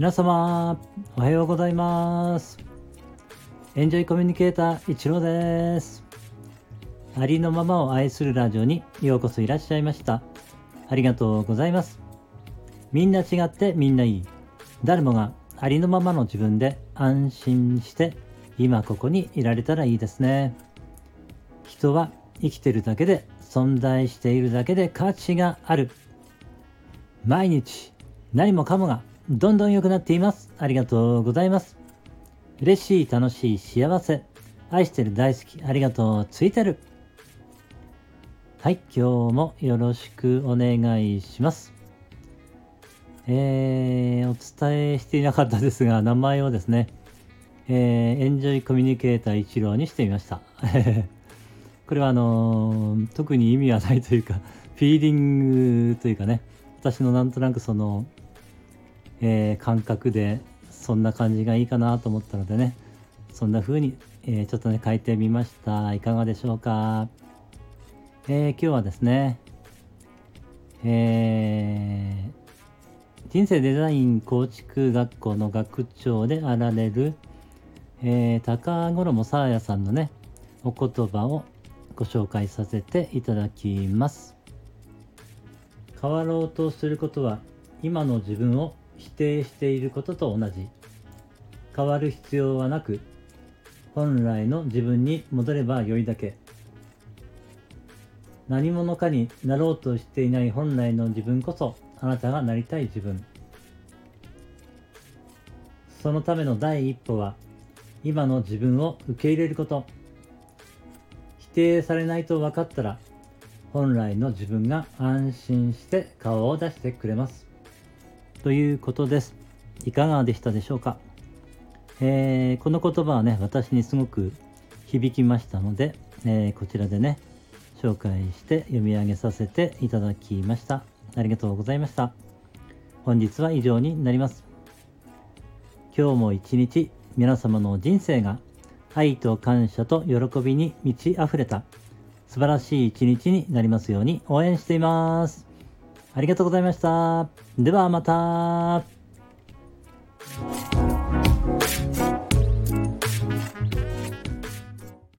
皆様、おはようございます。エンジョイコミュニケーター、一郎です。ありのままを愛するラジオにようこそいらっしゃいました。ありがとうございます。みんな違ってみんないい。誰もがありのままの自分で安心して今ここにいられたらいいですね。人は生きてるだけで存在しているだけで価値がある。毎日何もかもがどんどん良くなっています。ありがとうございます。嬉しい、楽しい、幸せ。愛してる、大好き。ありがとう、ついてる。はい、今日もよろしくお願いします。えー、お伝えしていなかったですが、名前をですね、えー、エンジョイコミュニケーター一郎にしてみました。これはあのー特に意味はないというか、フィーリングというかね、私のなんとなくその、えー感覚でそんな感じがいいかなと思ったのでね。そんな風に、えーちょっとね書いてみました。いかがでしょうか、えー今日はですねえ人生デザイン構築学校の学長であられる、え高五郎さあやさんのねお言葉をご紹介させていただきます。変わろうとすることは今の自分を否定していることと同じ。変わる必要はなく本来の自分に戻ればよいだけ。何者かになろうとしていない本来の自分こそあなたがなりたい自分。そのための第一歩は今の自分を受け入れること。否定されないと分かったら本来の自分が安心して顔を出してくれます。ということです。いかがでしたでしょうか、えーこの言葉はね私にすごく響きましたので、えーこちらでね紹介して読み上げさせていただきました。ありがとうございました。本日は以上になります。今日も一日皆様の人生が愛と感謝と喜びに満ち溢れた素晴らしい一日になりますように応援しています。ありがとうございました。ではまた。